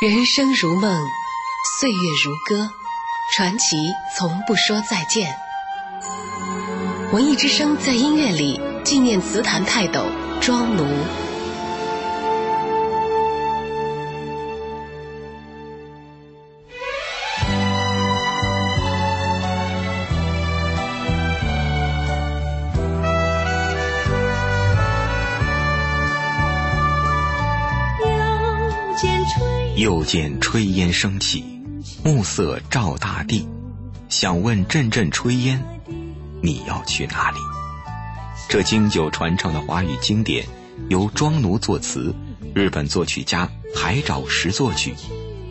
人生如梦，岁月如歌，传奇从不说再见。文艺之声在音乐里纪念词坛泰斗庄奴。又见炊烟升起，暮色照大地。想问阵阵炊烟，你要去哪里？这经久传唱的华语经典，由庄奴作词，日本作曲家海沼石作曲。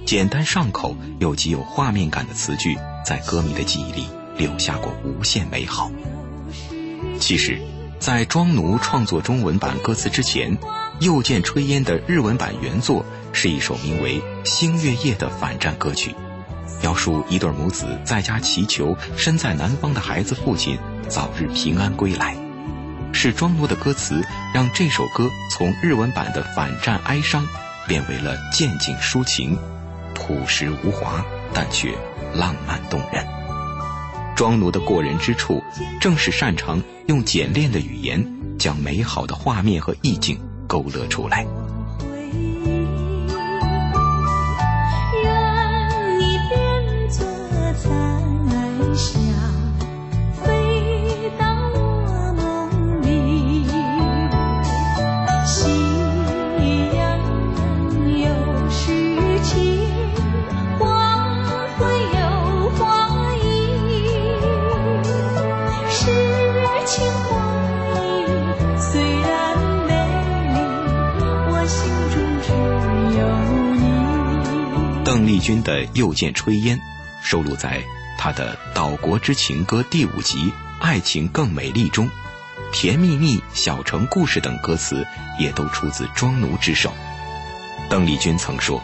简单上口又极有画面感的词句，在歌迷的记忆里留下过无限美好。其实，在庄奴创作中文版歌词之前，《又见炊烟》的日文版原作。是一首名为《星月夜》的反战歌曲，描述一对母子在家祈求身在南方的孩子父亲早日平安归来。是庄奴的歌词让这首歌从日文版的反战哀伤，变为了见景抒情，朴实无华，但却浪漫动人。庄奴的过人之处，正是擅长用简练的语言，将美好的画面和意境勾勒出来。邓丽君的《又见炊烟》收录在她的《岛国之情歌》第五集《爱情更美丽》中，甜蜜蜜、小城故事等歌词也都出自庄奴之手。邓丽君曾说：“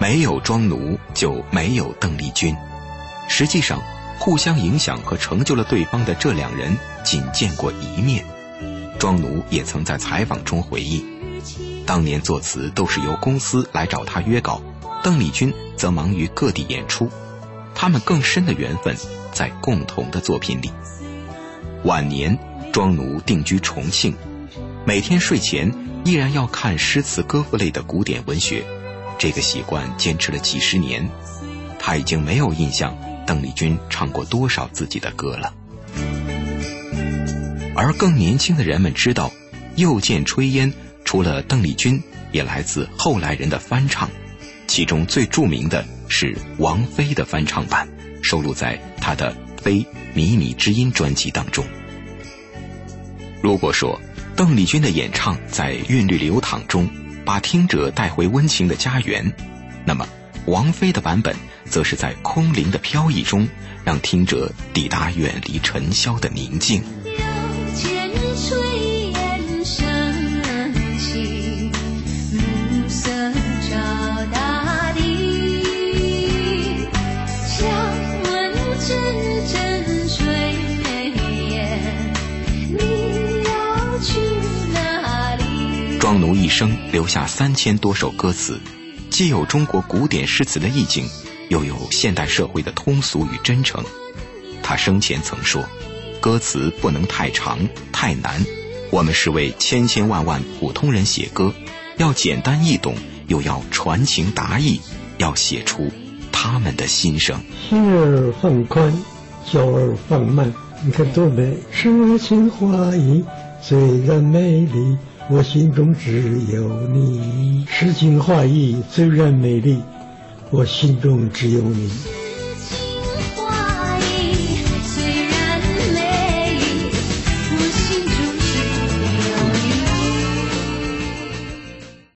没有庄奴，就没有邓丽君。”实际上，互相影响和成就了对方的这两人仅见过一面。庄奴也曾在采访中回忆，当年作词都是由公司来找他约稿。邓丽君则忙于各地演出，他们更深的缘分在共同的作品里。晚年，庄奴定居重庆，每天睡前依然要看诗词歌赋类的古典文学，这个习惯坚持了几十年。他已经没有印象邓丽君唱过多少自己的歌了。而更年轻的人们知道，《又见炊烟》除了邓丽君，也来自后来人的翻唱。其中最著名的是王菲的翻唱版，收录在她的《非靡靡之音》专辑当中。如果说邓丽君的演唱在韵律流淌中把听者带回温情的家园，那么王菲的版本则是在空灵的飘逸中让听者抵达远离尘嚣的宁静。庄奴一生留下三千多首歌词，既有中国古典诗词的意境，又有现代社会的通俗与真诚。他生前曾说：“歌词不能太长太难，我们是为千千万万普通人写歌，要简单易懂，又要传情达意，要写出他们的心声。心儿放宽，脚儿放慢，你看多美！诗情画意，虽然美丽。”我心中只有你，诗情画意，虽然美丽，我心中只有你。